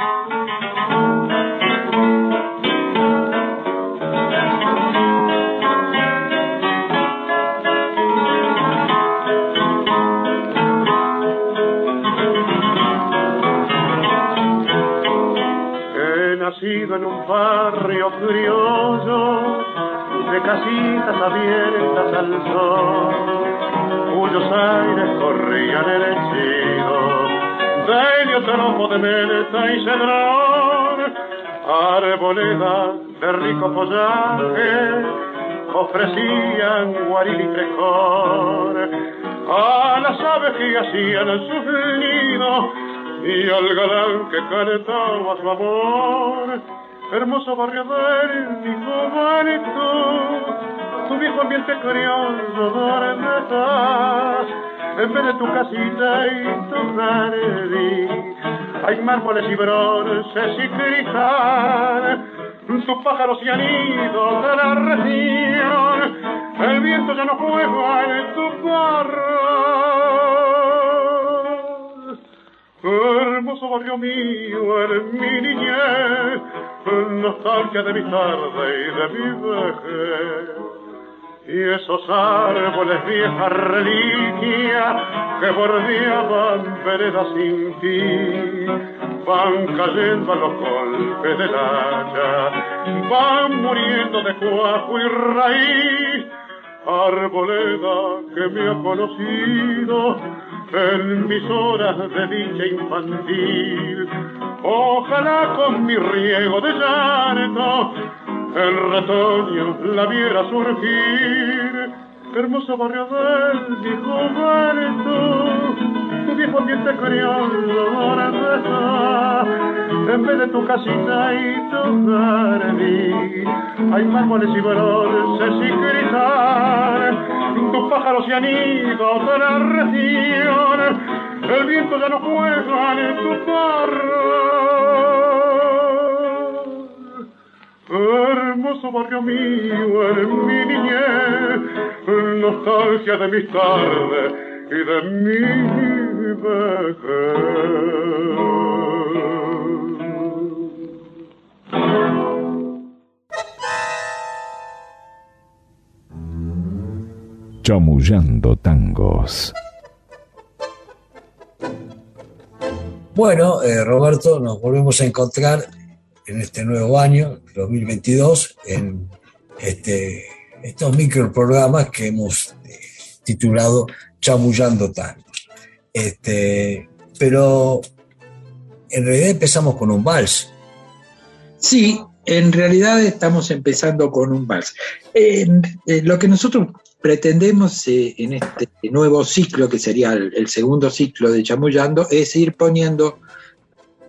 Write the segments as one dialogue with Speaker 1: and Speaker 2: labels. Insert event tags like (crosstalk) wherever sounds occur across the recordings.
Speaker 1: He nacido en un barrio criollo de casitas abiertas al sol, cuyos aires corrían henchidos de heliotropo de meleta y cedrón, arboledas de rico follaje ofrecían guaril y frescor. A las aves que hacían sus nidos y al galán que cantaba su amor. Hermoso barrio del juventud, tu viejo ambiente criollo, ¿dónde de tu casita y tu jardín, hay mármoles y bronces y cristal, tus pájaros y anillos de la región, el viento ya no juega en tu barro. Hermoso barrio mío, en mi niñez, nostalgia de mi tarde y de mi vejez. Y esos árboles viejas reliquias que bordeaban veredas sin fin, van cayendo a los golpes del hacha, van muriendo de cuajo y raíz, arboleda que me ha conocido en mis horas de dicha infantil. Ojalá con mi riego de llanto el retoño la viera surgir. Hermoso barrio del viejo juventud, tu viejo ambiente criollo ahora. En vez de tu casita y tu jardín, hay mármoles y bronces y cristal, tus pájaros y anillos de la región, el viento ya no juega en tu carro. Hermoso barrio mío en mi niñez, nostalgia de mis tardes y de mi
Speaker 2: Chamullando tangos.
Speaker 3: Bueno, eh, Roberto, nos volvemos a encontrar en este nuevo año, 2022, en este, estos microprogramas que hemos eh, titulado Chamullando Tangos. Este, pero en realidad empezamos con un vals.
Speaker 4: Sí, en realidad estamos empezando con un vals. Lo que nosotros pretendemos eh, en este nuevo ciclo, que sería el, el, segundo ciclo de Chamullando, es ir poniendo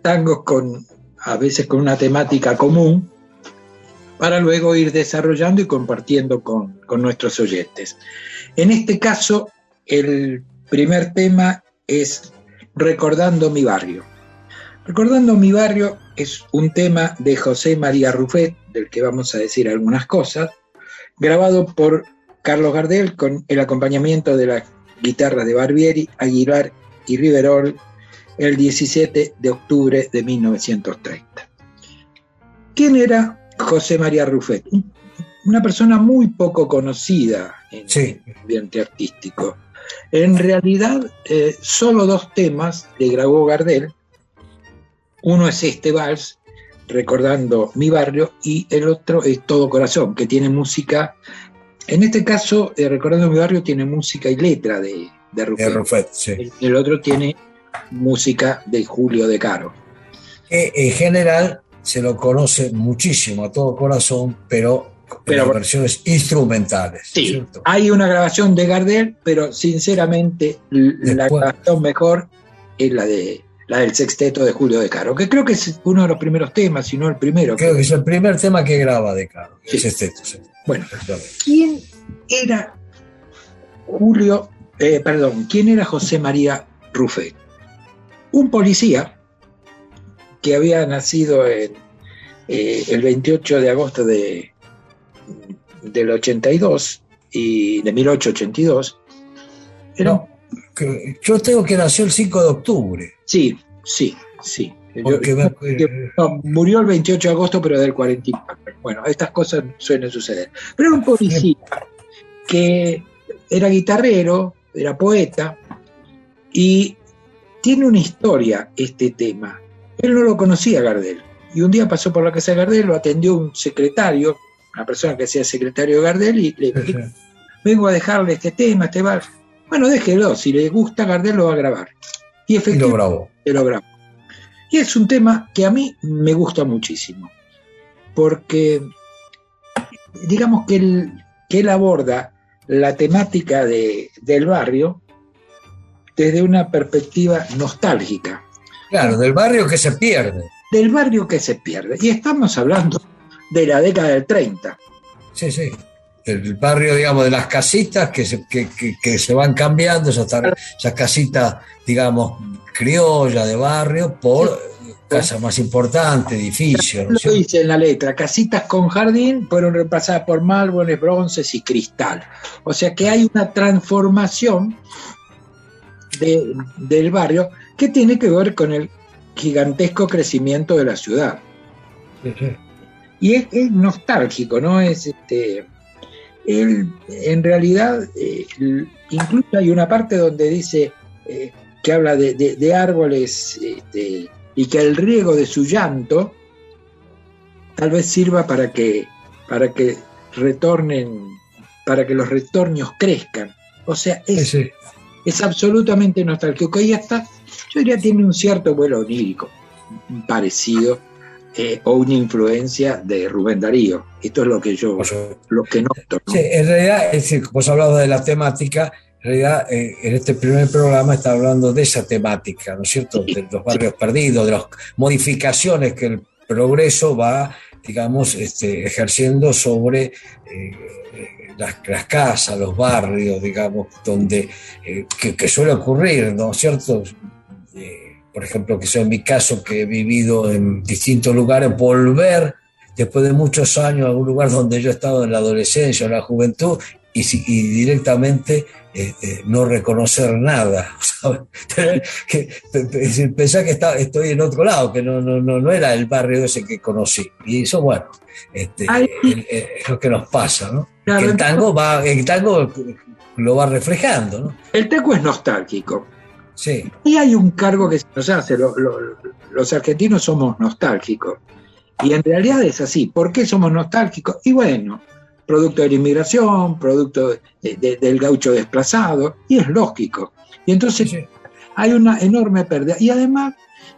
Speaker 4: tangos con a veces con una temática común, para luego ir desarrollando y compartiendo con, con nuestros oyentes. En este caso, el primer tema es Recordando mi barrio. Recordando mi barrio es un tema de José María Ruffet, del que vamos a decir algunas cosas, grabado por Carlos Gardel con el acompañamiento de la guitarra de Barbieri, Aguilar y Riverol el 17 de octubre de 1930. ¿Quién era José María Ruffet? Una persona muy poco conocida en
Speaker 3: Sí.
Speaker 4: el ambiente artístico. En realidad, eh, solo dos temas le grabó Gardel. Uno es este vals, recordando mi barrio, y el otro es Todo Corazón, que tiene música. En este caso, eh, recordando mi barrio, tiene música y letra de, de Ruffet.
Speaker 3: de Ruffet, sí.
Speaker 4: El, el otro tiene música de Julio De Caro.
Speaker 3: En general se lo conoce muchísimo a todo corazón, pero,
Speaker 4: Pero-
Speaker 3: en las versiones instrumentales.
Speaker 4: Sí,
Speaker 3: ¿cierto?
Speaker 4: hay una grabación de Gardel, pero sinceramente la grabación mejor es la de la del sexteto de Julio De Caro, que creo que es uno de los primeros temas, si no el primero.
Speaker 3: Creo que es el primer tema que graba de Caro.
Speaker 4: Sí.
Speaker 3: Sí.
Speaker 4: Bueno. ¿quién era Julio, eh, perdón, quién era José María Ruffet? Un policía que había nacido en, eh, el 28 de agosto de, del 82 y de 1882. Era,
Speaker 3: No, que- yo tengo que nació el 5 de octubre.
Speaker 4: Sí, sí, sí. murió el 28 de agosto, pero del 44. Bueno, estas cosas suelen suceder. Pero era un policía que era guitarrero, era poeta, y tiene una historia este tema. Él no lo conocía Gardel. Y un día pasó por la casa de Gardel, lo atendió un secretario, una persona que sea secretario de Gardel, y le dijo, vengo a dejarle este tema, este bar. Bueno, déjelo, si le gusta Gardel lo va a grabar. Y efectivamente lo grabó. Y es un tema que a mí me gusta muchísimo, porque digamos que él, que él aborda la temática de, del barrio desde una perspectiva nostálgica.
Speaker 3: Claro, del barrio que se pierde.
Speaker 4: Del barrio que se pierde. Y estamos hablando de la década del 30.
Speaker 3: Sí, sí. El barrio, digamos, de las casitas que se, que, se van cambiando, esas, esas casitas, digamos, criolla de barrio, por casa más importante, edificio.
Speaker 4: ¿no? Lo dice en la letra, casitas con jardín fueron reemplazadas por mármoles, bronces y cristal. O sea que hay una transformación del barrio que tiene que ver con el gigantesco crecimiento de la ciudad. Y es, nostálgico, ¿no? Es este. en realidad, eh, incluso hay una parte donde dice eh, que habla de, árboles este, y que el riego de su llanto tal vez sirva para que, para que retornen, para que los retornos crezcan. O sea, es, es absolutamente nostálgico. Y hasta, yo diría, tiene un cierto vuelo onírico, parecido, eh, o una influencia de Rubén Darío. Esto es lo que yo, lo que noto.
Speaker 3: Sí, en realidad, es decir, como hablado de la temática, en realidad eh, en este primer programa está hablando de esa temática, ¿no es cierto? De los barrios perdidos, de las modificaciones que el progreso va, digamos, este, ejerciendo sobre eh, las, casas, los barrios, digamos, donde, eh, que, suele ocurrir, ¿no es cierto? por ejemplo, que sea en mi caso, que he vivido en distintos lugares, volver después de muchos años a un lugar donde yo he estado en la adolescencia en la juventud y, y directamente este, no reconocer nada. (laughs) que, pensar que estoy en otro lado, que no, no, no, era el barrio ese que conocí. Y eso, bueno, este, es lo que nos pasa, ¿no? el tango va, el tango lo va reflejando, ¿no?
Speaker 4: El tango es nostálgico.
Speaker 3: Sí.
Speaker 4: Y hay un cargo que se nos hace, los argentinos somos nostálgicos. Y en realidad es así. ¿Por qué somos nostálgicos? Y bueno, producto de la inmigración, producto del gaucho desplazado, y es lógico. Y entonces hay una enorme pérdida. Y además,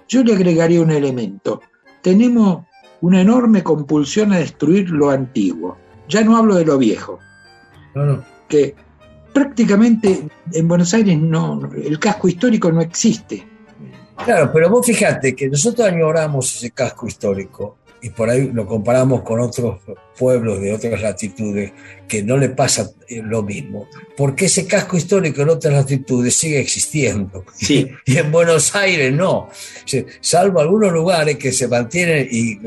Speaker 4: yo le agregaría un elemento. Tenemos una enorme compulsión a destruir lo antiguo. Ya no hablo de lo viejo. Que prácticamente en Buenos Aires no, el casco histórico no existe.
Speaker 3: Claro, pero vos fíjate que nosotros añoramos ese casco histórico y por ahí lo comparamos con otros pueblos de otras latitudes que no le pasa eh, lo mismo, porque ese casco histórico en otras latitudes sigue existiendo.
Speaker 4: Sí. (laughs)
Speaker 3: y en Buenos Aires no, salvo algunos lugares que se mantienen y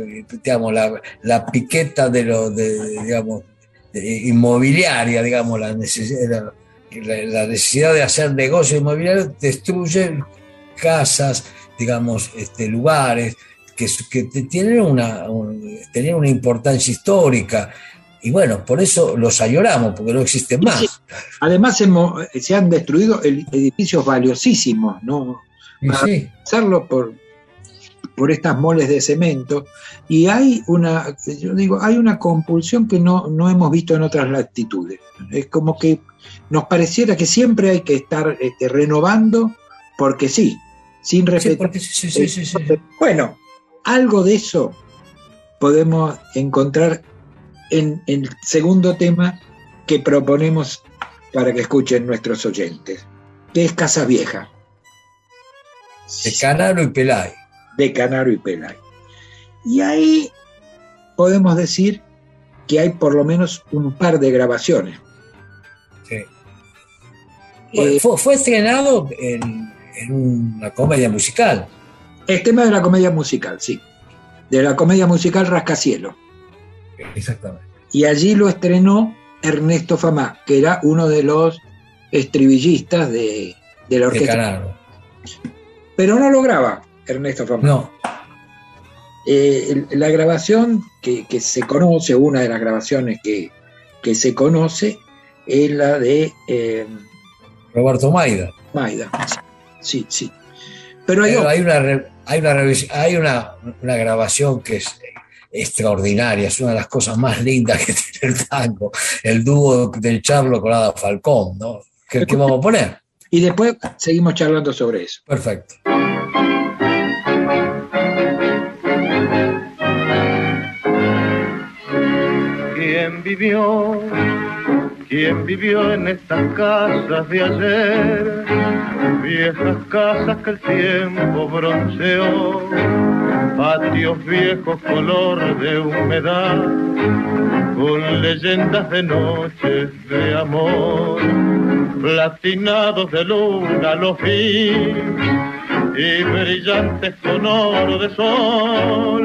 Speaker 3: digamos la, la piqueta de lo de, digamos inmobiliaria, digamos la necesidad, la, necesidad de hacer negocio inmobiliario destruye casas, digamos, este, lugares, que, tienen, una, una importancia histórica. Y bueno, por eso los añoramos, porque no existen más.
Speaker 4: Además, se han destruido edificios valiosísimos, ¿no?
Speaker 3: Sí.
Speaker 4: Hacerlo por, por estas moles de cemento. Y hay una, yo digo, hay una compulsión que no, no hemos visto en otras latitudes. Es como que nos pareciera que siempre hay que estar este, renovando porque sí, sin respetar. bueno, algo de eso podemos encontrar en, el segundo tema que proponemos para que escuchen nuestros oyentes, que es Casa Vieja.
Speaker 3: De Canaro y Pelay.
Speaker 4: De Canaro y Pelay. Y ahí podemos decir que hay por lo menos un par de grabaciones.
Speaker 3: Sí. Eh, fue, estrenado en, en, una comedia musical.
Speaker 4: El tema de la comedia musical, sí. De la comedia musical Rascacielo.
Speaker 3: Exactamente.
Speaker 4: Y allí lo estrenó Ernesto Famá, que era uno de los estribillistas de, la orquesta. Pero no lo graba Ernesto Famá.
Speaker 3: No.
Speaker 4: Eh, la grabación que, se conoce, una de las grabaciones que, se conoce, es la de eh,
Speaker 3: Roberto Maida.
Speaker 4: Maida, sí, sí. Pero
Speaker 3: hay, hay, una, hay, una, hay una, una, grabación que es extraordinaria, es una de las cosas más lindas que (laughs) tiene el tango, el dúo del Charlo con Ada Falcón, ¿no? ¿Qué, ¿Qué vamos a poner?
Speaker 4: Y después seguimos charlando sobre eso.
Speaker 3: Perfecto.
Speaker 5: ¿Quién vivió? ¿Quién vivió en estas casas de ayer? Viejas casas que el tiempo bronceó, patios viejos color de humedad, con leyendas de noches de amor, platinados de luna los vi y brillantes con oro de sol.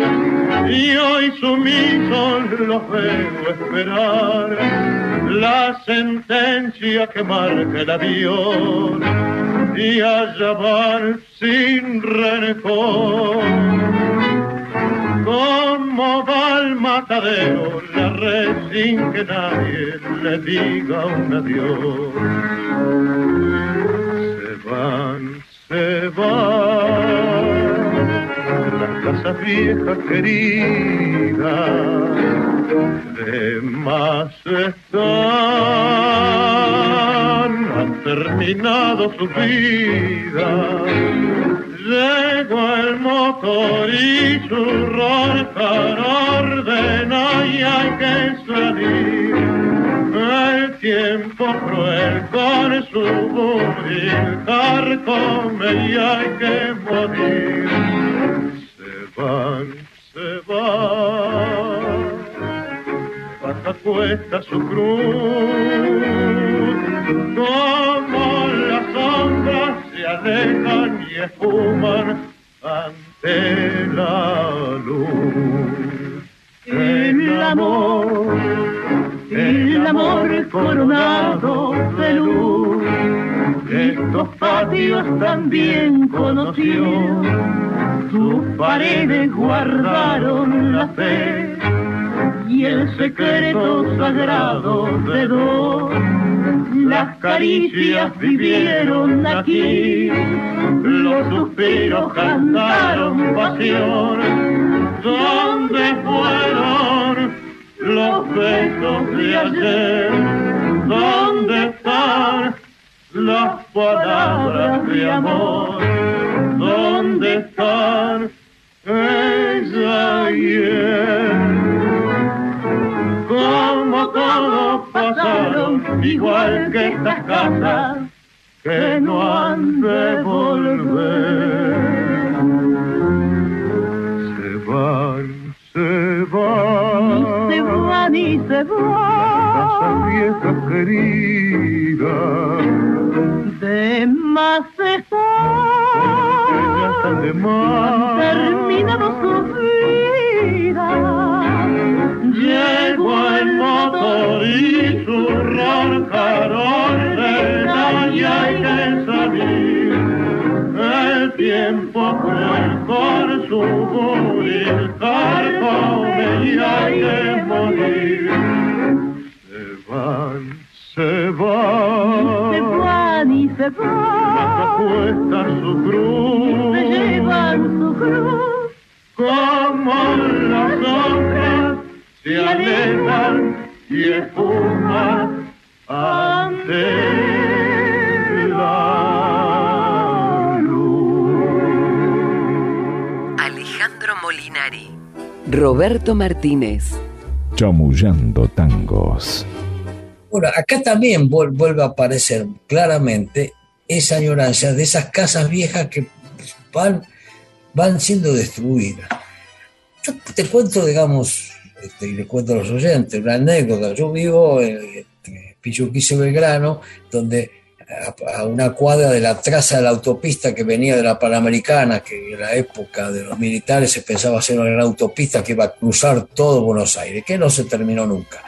Speaker 5: Y hoy sumisos los veo esperar la sentencia que marca el avión y allá van sin rencor. Como va al matadero la red sin que nadie le diga un adiós. Se van se va las casas viejas queridas de más están. Han terminado su vida llegó el motor y su roncar ordena y hay que salir el tiempo cruel con su buril. Carcome y hay que morir. Se van, se van, hasta cuesta su cruz, como las sombras se alejan y esfuman ante la luz. El amor el amor coronado de luz. Estos patios también conoció, sus paredes guardaron la fe y el secreto sagrado de dos. Las caricias vivieron aquí, los suspiros cantaron pasión. ¿Dónde fueron? los besos de ayer, ¿dónde están las palabras de amor? ¿Dónde están igual que estas casas que no han de volver. Se van, se van
Speaker 6: y se va.
Speaker 5: Casa vieja querida,
Speaker 6: de más está.
Speaker 5: de más.
Speaker 6: Terminado su vida.
Speaker 5: Llegó el y su roncar ordena y hay que salir. El tiempo cruel con su buril carcome y hay que morir. Se van, se van.
Speaker 6: Se van y se van.
Speaker 5: Cuesta su cruz.
Speaker 6: Se llevan su cruz.
Speaker 5: Como las hojas se alejan y esfuman ante
Speaker 7: Roberto Martínez.
Speaker 2: Chamullando tangos.
Speaker 3: Bueno, acá también vuelve a aparecer claramente esa añoranza de esas casas viejas que van, van siendo destruidas. Yo te cuento, digamos, este, y le cuento a los oyentes, una anécdota. Yo vivo en, este, Belgrano, donde a una cuadra de la traza de la autopista que venía de la Panamericana, que en la época de los militares se pensaba hacer una gran autopista que iba a cruzar todo Buenos Aires, que no se terminó nunca.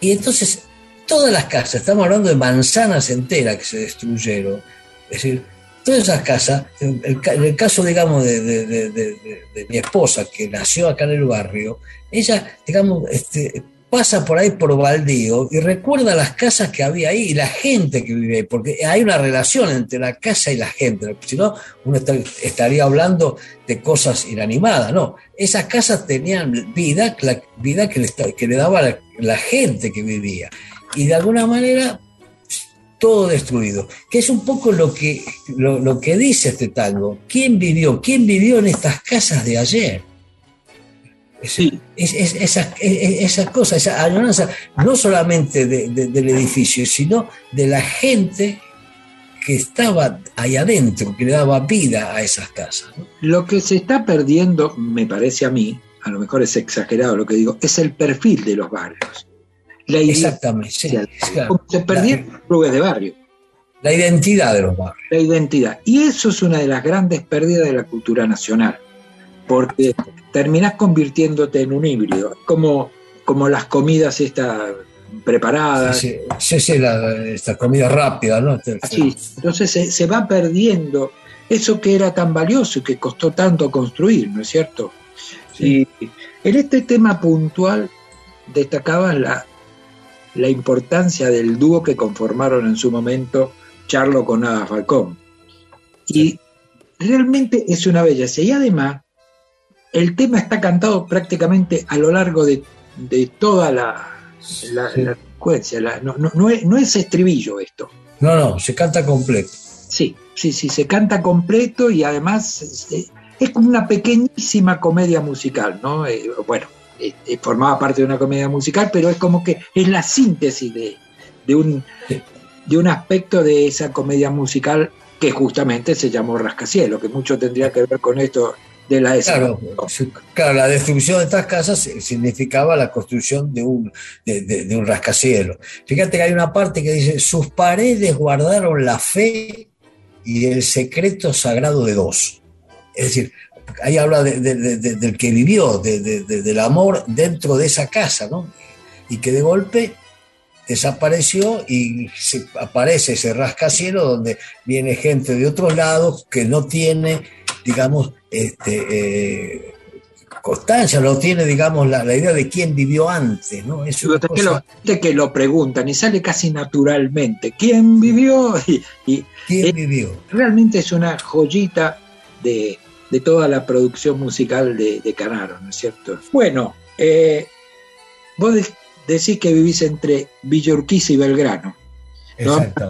Speaker 3: Y entonces, todas las casas, estamos hablando de manzanas enteras que se destruyeron, es decir, todas esas casas, en el, caso, digamos, de, de- de- mi esposa, que nació acá en el barrio, ella, digamos, este, pasa por ahí por baldío y recuerda las casas que había ahí y la gente que vive ahí, porque hay una relación entre la casa y la gente, si no, uno estaría hablando de cosas inanimadas, no, esas casas tenían vida, vida que le, que le daba la, la gente que vivía, y de alguna manera todo destruido, que es un poco lo que, lo, lo que dice este tango. ¿Quién vivió? ¿Quién vivió en estas casas de ayer?
Speaker 4: Sí.
Speaker 3: es- es- esa, es- esa cosa, esa añoranza, no solamente de- de- del edificio, sino de la gente que estaba ahí adentro, que le daba vida a esas casas. ¿no?
Speaker 4: Lo que se está perdiendo, me parece a mí, a lo mejor es exagerado lo que digo, es el perfil de los barrios. La
Speaker 3: Exactamente, sí, claro.
Speaker 4: como se perdieron los clubes de barrio,
Speaker 3: la identidad de los barrios.
Speaker 4: la identidad. Y eso es una de las grandes pérdidas de la cultura nacional, porque terminás convirtiéndote en un híbrido, como, como las comidas estas preparadas.
Speaker 3: Sí, sí, sí, la- esta comida rápida, ¿no? Este,
Speaker 4: Así. Entonces se, se va perdiendo eso que era tan valioso y que costó tanto construir, ¿no es cierto?
Speaker 3: Sí.
Speaker 4: Y en este tema puntual destacaba la, la importancia del dúo que conformaron en su momento Charlo con Ada Falcón. Y realmente es una belleza. Y además, el tema está cantado prácticamente a lo largo de, de toda la, la,
Speaker 3: Sí.
Speaker 4: la secuencia. La- no, no- no es, no es estribillo esto.
Speaker 3: No, no, se canta completo.
Speaker 4: Sí, sí, sí, se canta completo y además es, es como una pequeñísima comedia musical, ¿no? Eh, bueno, eh, eh, formaba parte de una comedia musical, pero es como que es la síntesis de, de un, de un aspecto de esa comedia musical que justamente se llamó Rascacielos, que mucho tendría que ver con esto de la
Speaker 3: Claro, claro, la destrucción de estas casas significaba la construcción de un, de, de- de un rascacielos. Fíjate que hay una parte que dice, sus paredes guardaron la fe y el secreto sagrado de dos. Es decir, ahí habla de- de- de- de- del que vivió, de- de- de- del amor dentro de esa casa, ¿no? Y que de golpe desapareció y se- aparece ese rascacielos donde viene gente de otros lados que no tiene, digamos, este, eh, constancia, no tiene, digamos, la, la idea de quién vivió antes, ¿no? Es una
Speaker 4: que, lo, fíjate que lo preguntan y sale casi naturalmente. ¿Quién vivió? (laughs) Y, y
Speaker 3: ¿Quién vivió?
Speaker 4: realmente es una joyita de, de toda la producción musical de, de Canaro, ¿no es cierto? Bueno, eh, vos de- decís que vivís entre Villa Urquiza y Belgrano.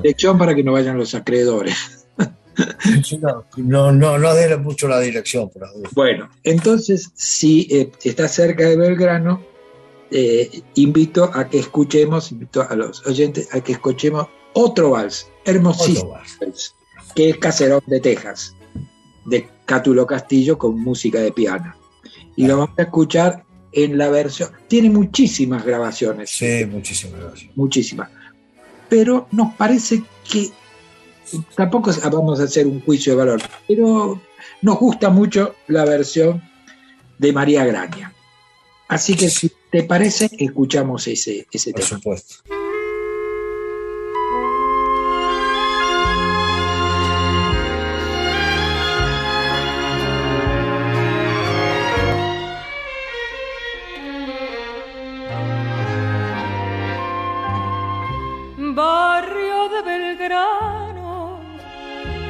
Speaker 4: Dirección para que no vayan los acreedores.
Speaker 3: No, no, no, dé mucho la dirección, por duda.
Speaker 4: Bueno, entonces, si eh, estás cerca de Belgrano, eh, invito a que escuchemos, invito a los oyentes a que escuchemos otro vals, hermosísimo.
Speaker 3: Otro más.
Speaker 4: Vals, que es Caserón de Texas, de Cátulo Castillo con música de piano. Y lo vamos a escuchar en la versión. Tiene muchísimas grabaciones,
Speaker 3: Sí, muchísimas gracias.
Speaker 4: muchísimas. Pero nos parece que tampoco vamos a hacer un juicio de valor, pero nos gusta mucho la versión de María Graña. Así que si te parece, escuchamos ese, ese
Speaker 3: Por
Speaker 4: tema.
Speaker 3: supuesto.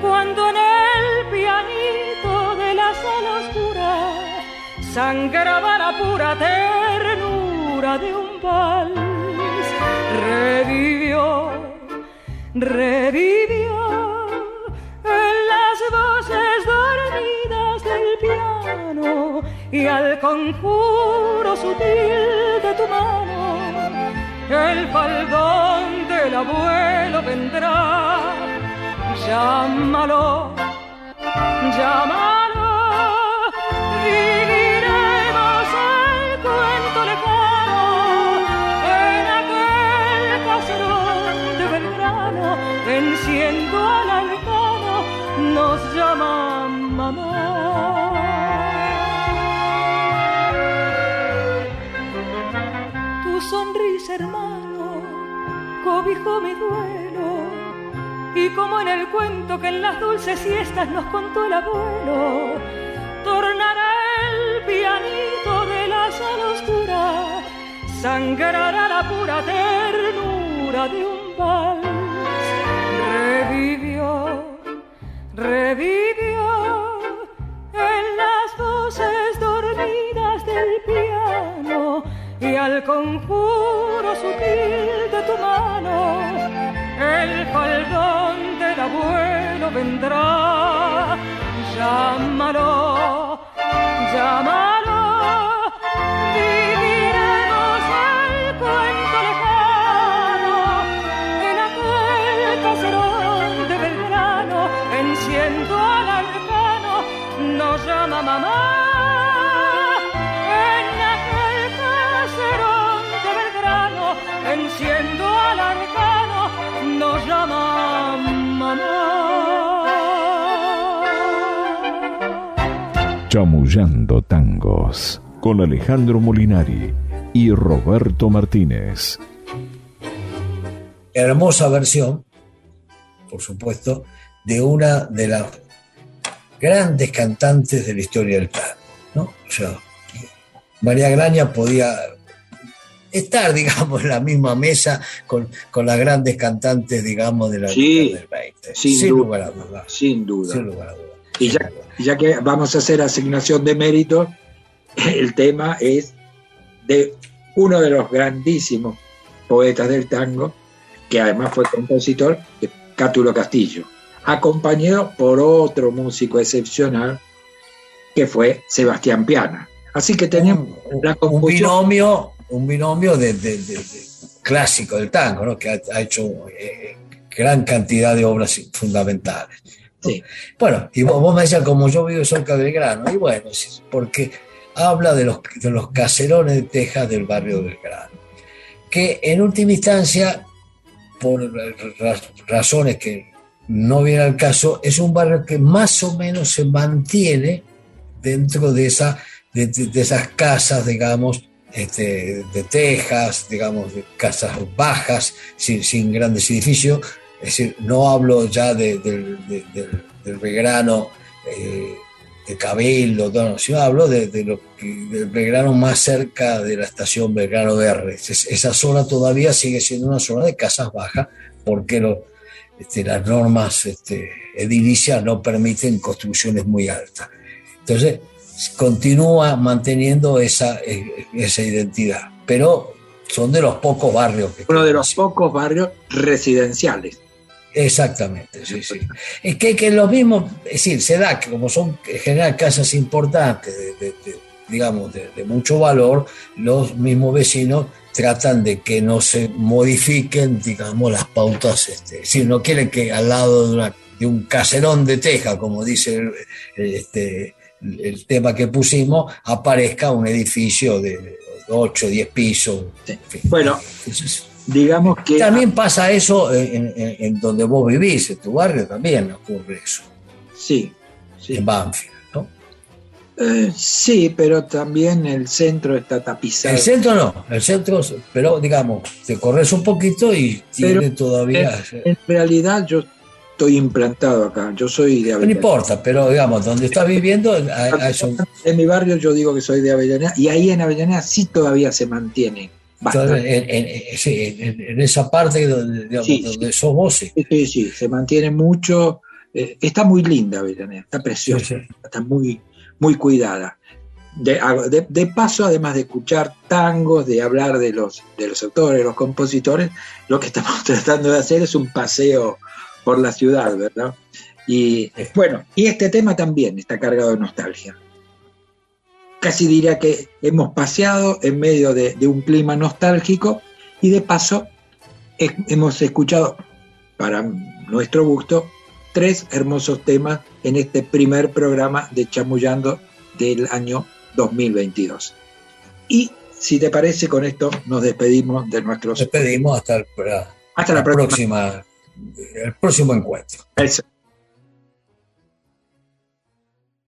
Speaker 8: Cuando en el pianito de la sala oscura sangraba la pura ternura de un vals, revivió, revivió en las voces dormidas del piano y al conjuro sutil de tu mano el faldón del abuelo vendrá llámalo llámalo. Viviremos el cuento lejano en aquel caserón de Belgrano, venciendo al arcano, nos llama mamá. Tu sonrisa, hermano, cobijó mi duelo. Como en el cuento que en las dulces siestas nos contó el abuelo, tornará el pianito de la sala sangrará la pura ternura de un vals. Revivió, revivió en las voces dormidas del piano y al conjuro sutil de tu mano el faldón abuelo vendrá. Llámalo, llámalo,
Speaker 2: Chamullando tangos con Alejandro Molinari y Roberto Martínez.
Speaker 3: Hermosa versión, por supuesto, de una de las grandes cantantes de la historia del tango. ¿no? O sea, María Graña podía estar, (laughs) digamos, en la misma mesa con, con las grandes cantantes, digamos, de la
Speaker 4: Sí,
Speaker 3: del 20.
Speaker 4: sin
Speaker 3: sin
Speaker 4: duda,
Speaker 3: lugar a dudas.
Speaker 4: Sin duda.
Speaker 3: Sin lugar a dudas.
Speaker 4: Y ya, ya que vamos a hacer asignación de mérito, (laughs) el tema es de uno de los grandísimos poetas del tango, que además fue compositor, Cátulo Castillo, acompañado por otro músico excepcional, que fue Sebastián Piana. Así que teníamos
Speaker 3: un,
Speaker 4: la
Speaker 3: un
Speaker 4: composición.
Speaker 3: binomio, un binomio de, de- de- de- clásico del tango, ¿no? que ha, ha hecho eh, gran cantidad de obras fundamentales. Bueno, y vos, me decías, como yo vivo cerca del grano, y bueno, porque habla de los, de los caserones de Texas del barrio del grano, que en última instancia, por ra- razones que no viene al caso, es un barrio que más o menos se mantiene dentro de, esa, de, esas casas, digamos, este, de tejas, digamos, de casas bajas, sin, sin grandes edificios. Es decir, no hablo ya de- del- de- del- del Belgrano eh, de Cabildo, no, sino hablo de, lo que- del Belgrano más cerca de la estación Belgrano R. Es- esa zona todavía sigue siendo una zona de casas bajas porque lo- este, las normas este, edilicias no permiten construcciones muy altas. Entonces, continúa manteniendo esa, esa identidad, pero son de los pocos barrios que
Speaker 4: Uno de los pocos barrios residenciales.
Speaker 3: Exactamente, sí, sí. Es que, que lo mismo, es decir, se da que como son en general casas importantes, de, de- de, digamos, de, mucho valor, los mismos vecinos tratan de que no se modifiquen, digamos, las pautas, este, si no quieren que al lado de, una- un caserón de teja, como dice el, este, el tema que pusimos, aparezca un edificio de 8, 10 pisos. En fin.
Speaker 4: Bueno,
Speaker 3: Entonces,
Speaker 4: Digamos que
Speaker 3: también pasa eso en, en- en donde vos vivís, en tu barrio también ocurre eso,
Speaker 4: sí, sí.
Speaker 3: en Banfield. ¿no?
Speaker 4: Eh, sí, pero también el centro está tapizado.
Speaker 3: El centro no, el centro, pero digamos, te corres un poquito y tiene
Speaker 4: Pero-
Speaker 3: todavía.
Speaker 4: En realidad yo estoy implantado acá, yo soy de
Speaker 3: No
Speaker 4: Avellaneda.
Speaker 3: importa, pero digamos, donde estás viviendo,
Speaker 4: En mi barrio yo digo que soy de Avellaneda y ahí en Avellaneda sí todavía se mantiene
Speaker 3: en, esa parte donde,
Speaker 4: Sí,
Speaker 3: donde sí.
Speaker 4: Sí, sí, sí, se mantiene mucho. eh, está muy linda Avellaneda, está preciosa, está muy, muy cuidada. De, de- de paso, además de escuchar tangos, de hablar de los, de los autores, los compositores, lo que estamos (laughs) tratando de hacer es un paseo por la ciudad, ¿verdad? Y bueno, y este tema también está cargado de nostalgia. Casi diría que hemos paseado en medio de, de un clima nostálgico y de paso he- hemos escuchado, para nuestro gusto, tres hermosos temas en este primer programa de Chamullando del año 2022. Y si te parece, con esto nos despedimos de nuestros.
Speaker 3: Despedimos hasta, el,
Speaker 4: hasta la,
Speaker 3: próxima. próxima. el próximo encuentro.
Speaker 4: Eso.